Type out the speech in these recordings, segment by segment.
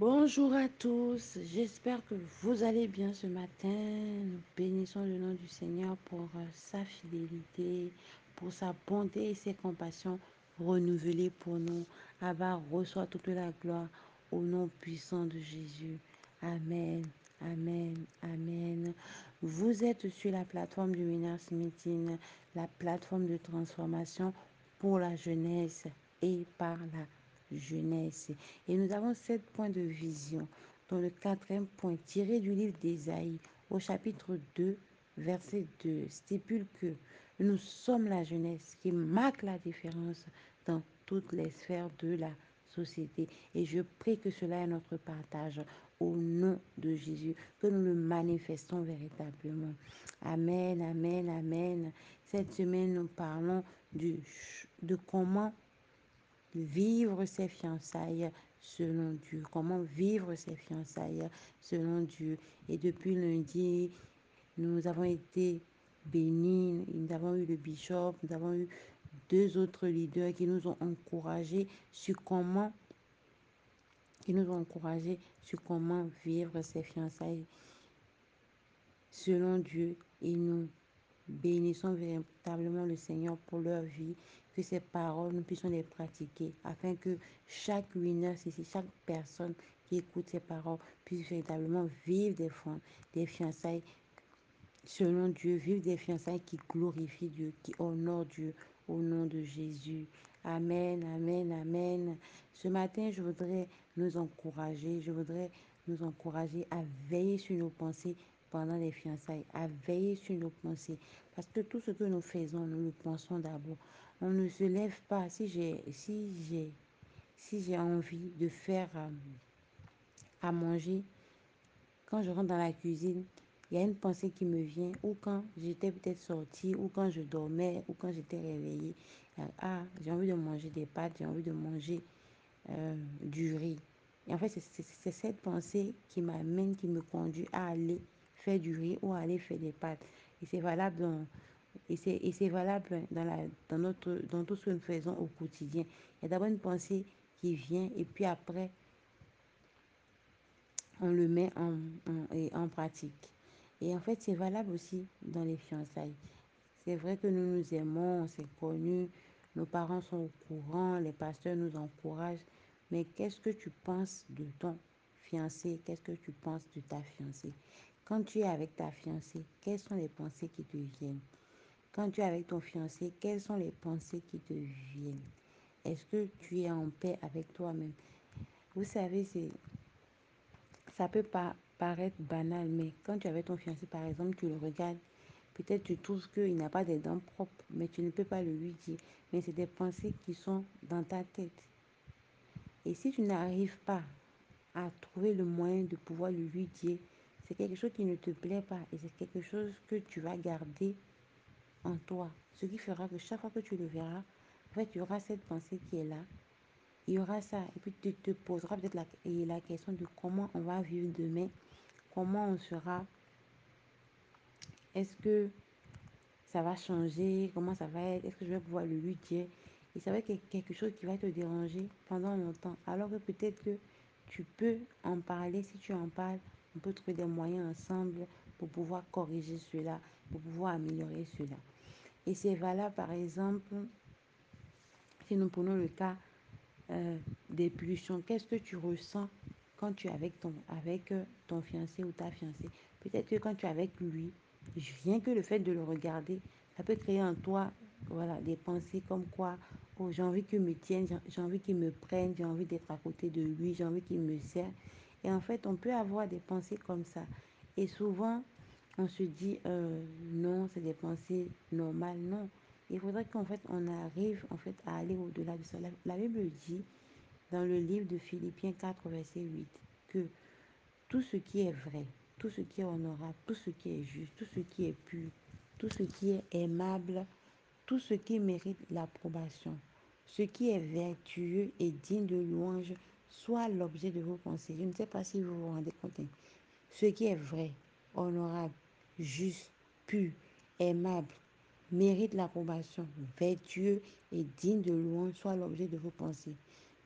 Bonjour à tous, j'espère que vous allez bien ce matin. Nous bénissons le nom du Seigneur pour euh, sa fidélité, pour sa bonté et ses compassions renouvelées pour nous. Abba reçoit toute la gloire au nom puissant de Jésus. Amen, amen, amen. Vous êtes sur la plateforme du Winners Meeting, la plateforme de transformation pour la jeunesse et par la jeunesse. Et nous avons sept points de vision, dont le quatrième point, tiré du livre d'Ésaïe, au chapitre 2, verset 2, stipule que nous sommes la jeunesse qui marque la différence dans toutes les sphères de la société. Et je prie que cela est notre partage au nom de Jésus, que nous le manifestons véritablement. Amen, amen, amen. Cette semaine, nous parlons du, de comment vivre ses fiançailles selon Dieu. Comment vivre ses fiançailles selon Dieu. Et depuis lundi, nous avons été bénis. Nous avons eu le bishop, nous avons eu deux autres leaders qui nous ont encouragés sur comment qui nous ont encouragés sur comment vivre ses fiançailles selon Dieu et nous bénissons véritablement le Seigneur pour leur vie que ces paroles, nous puissions les pratiquer, afin que chaque winner, chaque personne qui écoute ces paroles puisse véritablement vivre des, des fiançailles selon Dieu, vivre des fiançailles qui glorifient Dieu, qui honorent Dieu au nom de Jésus. Amen, amen, amen. Ce matin, je voudrais nous encourager, je voudrais nous encourager à veiller sur nos pensées pendant les fiançailles, à veiller sur nos pensées. Parce que tout ce que nous faisons, nous le pensons d'abord on ne se lève pas. Si j'ai si j'ai si j'ai envie de faire euh, à manger, quand je rentre dans la cuisine, il y a une pensée qui me vient, ou quand j'étais peut-être sortie, ou quand je dormais, ou quand j'étais réveillée. Euh, ah, j'ai envie de manger des pâtes, j'ai envie de manger euh, du riz. Et en fait, c'est cette pensée qui m'amène, qui me conduit à aller faire du riz ou aller faire des pâtes. Et c'est valable dans et c'est valable dans, la, dans, notre, dans tout ce que nous faisons au quotidien. Il y a d'abord une pensée qui vient et puis après, on le met en, en, en pratique. Et en fait, c'est valable aussi dans les fiançailles. C'est vrai que nous nous aimons, c'est connu, nos parents sont au courant, les pasteurs nous encouragent. Mais qu'est-ce que tu penses de ton fiancé? Qu'est-ce que tu penses de ta fiancée? Quand tu es avec ta fiancée, quelles sont les pensées qui te viennent? Quand tu es avec ton fiancé, quelles sont les pensées qui te viennent? Est-ce que tu es en paix avec toi-même? Vous savez, c'est ça peut pas paraître banal, mais quand tu es avec ton fiancé, par exemple, tu le regardes, peut-être tu trouves qu'il n'a pas des dents propres, mais tu ne peux pas le lui dire. Mais c'est des pensées qui sont dans ta tête. Et si tu n'arrives pas à trouver le moyen de pouvoir le lui dire, c'est quelque chose qui ne te plaît pas et c'est quelque chose que tu vas garder en toi. Ce qui fera que chaque fois que tu le verras, en fait, cette pensée qui est là. Il y aura ça. Et puis tu te poseras peut-être la, la question de comment on va vivre demain. Comment on sera. Est-ce que ça va changer? Comment ça va être? Est-ce que je vais pouvoir le lui dire? Et ça va être quelque chose qui va te déranger pendant longtemps. Alors que peut-être que tu peux en parler. Si tu en parles, on peut trouver des moyens ensemble pour pouvoir corriger cela, pour pouvoir améliorer cela. Et c'est valable, par exemple, si nous prenons le cas euh, des pulsions, qu'est-ce que tu ressens quand tu es avec ton, avec euh, ton fiancé ou ta fiancée? Peut-être que quand tu es avec lui, rien que le fait de le regarder, ça peut créer en toi voilà, des pensées comme quoi oh, j'ai envie qu'il me tienne, j'ai envie qu'il me prenne, j'ai envie d'être à côté de lui, j'ai envie qu'il me serre. Et en fait, on peut avoir des pensées comme ça. Et souvent, on se dit euh, non, c'est des pensées normales. Non, il faudrait qu'en fait on arrive en fait à aller au-delà de ça. La, Bible dit dans le livre de Philippiens 4, verset 8, que tout ce qui est vrai, tout ce qui est honorable, tout ce qui est juste, tout ce qui est pur, tout ce qui est aimable, tout ce qui mérite l'approbation, ce qui est vertueux et digne de louange, soit l'objet de vos pensées. Je ne sais pas si vous vous rendez compte. Hein. Ce qui est vrai, honorable, juste, pur, aimable, mérite l'approbation, vertueux et digne de louange soit l'objet de vos pensées.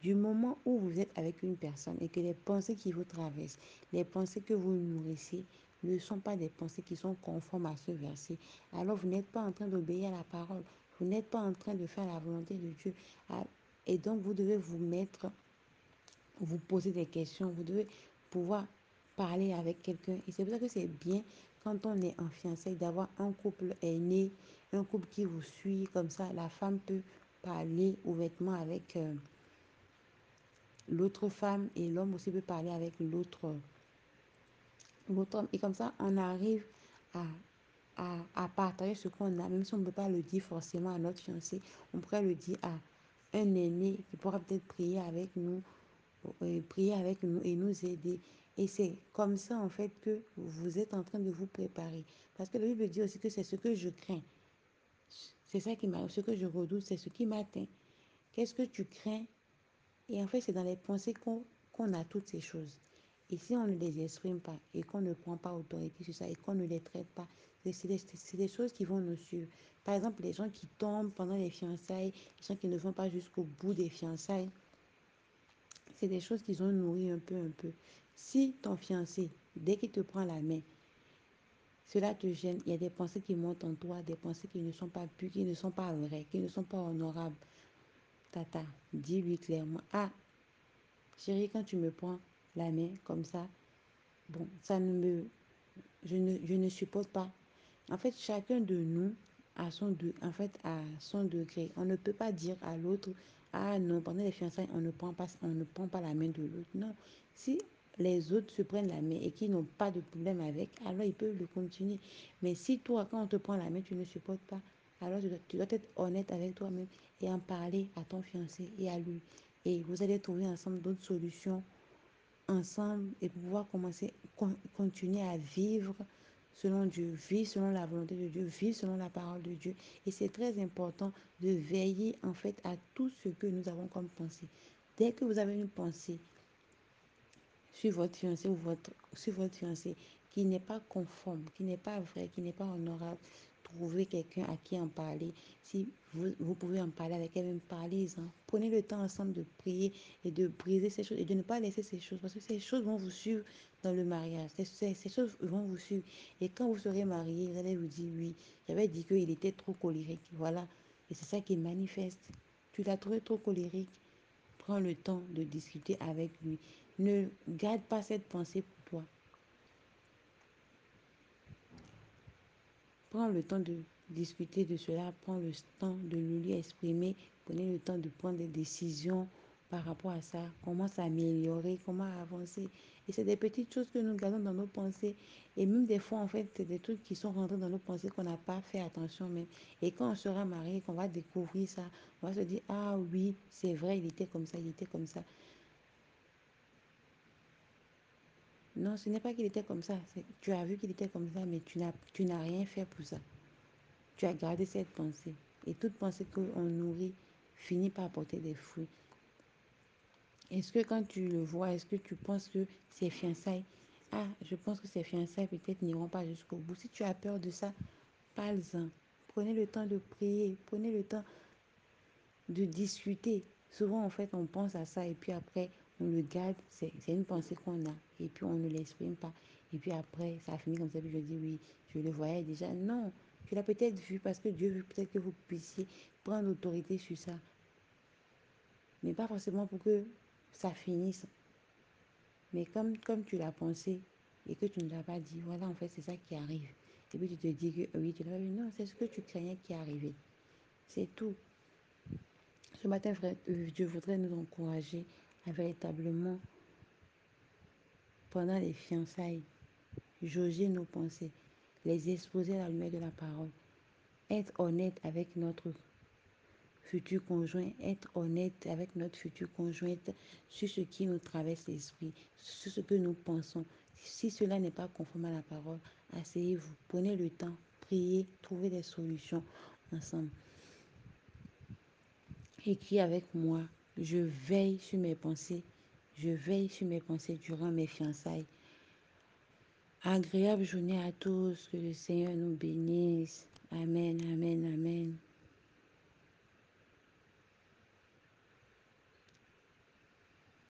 Du moment où vous êtes avec une personne et que les pensées qui vous traversent, les pensées que vous nourrissez, ne sont pas des pensées qui sont conformes à ce verset, alors vous n'êtes pas en train d'obéir à la parole. Vous n'êtes pas en train de faire la volonté de Dieu. Ah, et donc, vous devez vous mettre, vous poser des questions. Vous devez pouvoir parler avec quelqu'un. Et c'est pour ça que c'est bien quand on est en fiançailles d'avoir un couple aîné, un couple qui vous suit. Comme ça, la femme peut parler ouvertement avec euh, l'autre femme et l'homme aussi peut parler avec l'autre homme. Et comme ça, on arrive à, à, à partager ce qu'on a, même si on ne peut pas le dire forcément à notre fiancé, on pourrait le dire à un aîné qui pourra peut-être prier avec nous, prier avec nous et nous aider. Et c'est comme ça, en fait, que vous êtes en train de vous préparer. Parce que la Bible dit aussi que c'est ce que je crains. C'est ça qui m'a, ce que je redoute, c'est ce qui m'atteint. Qu'est-ce que tu crains? Et en fait, c'est dans les pensées qu'on qu'on a toutes ces choses. Et si on ne les exprime pas et qu'on ne prend pas autorité sur ça et qu'on ne les traite pas, c'est des, des, choses qui vont nous suivre. Par exemple, les gens qui tombent pendant les fiançailles, les gens qui ne vont pas jusqu'au bout des fiançailles, c'est des choses qui ont nourri un peu, un peu. Si ton fiancé, dès qu'il te prend la main, cela te gêne, il y a des pensées qui montent en toi, des pensées qui ne sont pas pures, qui ne sont pas vraies, qui ne sont pas honorables. Tata, dis-lui clairement, ah, chérie, quand tu me prends la main comme ça, bon, ça ne me, je ne, je ne supporte pas. En fait, chacun de nous a son, de, en fait, à son degré. On ne peut pas dire à l'autre, ah non, pendant les fiançailles, on ne prend pas, on ne prend pas la main de l'autre. Non. Si les autres se prennent la main et qu'ils n'ont pas de problème avec, alors ils peuvent le continuer. Mais si toi, quand on te prend la main, tu ne supportes pas, alors tu dois, tu dois être honnête avec toi-même et en parler à ton fiancé et à lui. Et vous allez trouver ensemble d'autres solutions ensemble et pouvoir commencer, con, continuer à vivre selon Dieu, vivre selon la volonté de Dieu, vivre selon la parole de Dieu. Et c'est très important de veiller en fait à tout ce que nous avons comme pensée. Dès que vous avez une pensée sur votre fiancé ou votre, sur votre fiancé qui n'est pas conforme, qui n'est pas vrai, qui n'est pas honorable, trouver quelqu'un à qui en parler. Si vous, pouvez en parler avec elle, même parlez-en. Prenez le temps ensemble de prier et de briser ces choses et de ne pas laisser ces choses parce que ces choses vont vous suivre dans le mariage. Ces, choses vont vous suivre. Et quand vous serez marié, vous allez vous dire oui, j'avais dit qu'il était trop colérique. Voilà. Et c'est ça qui manifeste. Tu l'as trouvé trop colérique. Prends le temps de discuter avec lui. Ne garde pas cette pensée pour toi. Prends le temps de discuter de cela, prends le temps de le lui exprimer, prenez le temps de prendre des décisions par rapport à ça, comment s'améliorer, comment avancer. Et c'est des petites choses que nous gardons dans nos pensées. Et même des fois, en fait, c'est des trucs qui sont rentrés dans nos pensées qu'on n'a pas fait attention même. Et quand on sera marié, qu'on va découvrir ça, on va se dire, ah oui, c'est vrai, il était comme ça, il était comme ça. Non, ce n'est pas qu'il était comme ça. Tu as vu qu'il était comme ça, mais tu n'as, rien fait pour ça. Tu as gardé cette pensée. Et toute pensée qu'on nourrit finit par porter des fruits. Est-ce que quand tu le vois, est-ce que tu penses que ces fiançailles, ah, je pense que ces fiançailles peut-être n'iront pas jusqu'au bout. Si tu as peur de ça, parle-en. Prenez le temps de prier. Prenez le temps de discuter. Souvent, en fait, on pense à ça et puis après, on le garde. C'est une pensée qu'on a et puis on ne l'exprime pas. Et puis après, ça a fini comme ça. Puis je dis oui, je le voyais déjà. Non, tu l'as peut-être vu parce que Dieu veut peut-être que vous puissiez prendre autorité sur ça. Mais pas forcément pour que ça finisse. Mais comme, comme tu l'as pensé et que tu ne l'as pas dit, voilà, en fait, c'est ça qui arrive. Et puis tu te dis que oui, tu l'as vu. Non, c'est ce que tu craignais qui est arrivé. C'est tout. Ce matin, frère, je voudrais nous encourager véritablement, pendant les fiançailles, jauger nos pensées, les exposer à la lumière de la parole, être honnête avec notre futur conjoint, être honnête avec notre futur conjointe sur ce qui nous traverse l'esprit, sur ce que nous pensons. Si cela n'est pas conforme à la parole, asseyez-vous, prenez le temps, priez, trouvez des solutions ensemble. Écris avec moi. Je veille sur mes pensées. Je veille sur mes pensées durant mes fiançailles. Agréable journée à tous. Que le Seigneur nous bénisse. Amen, amen, amen.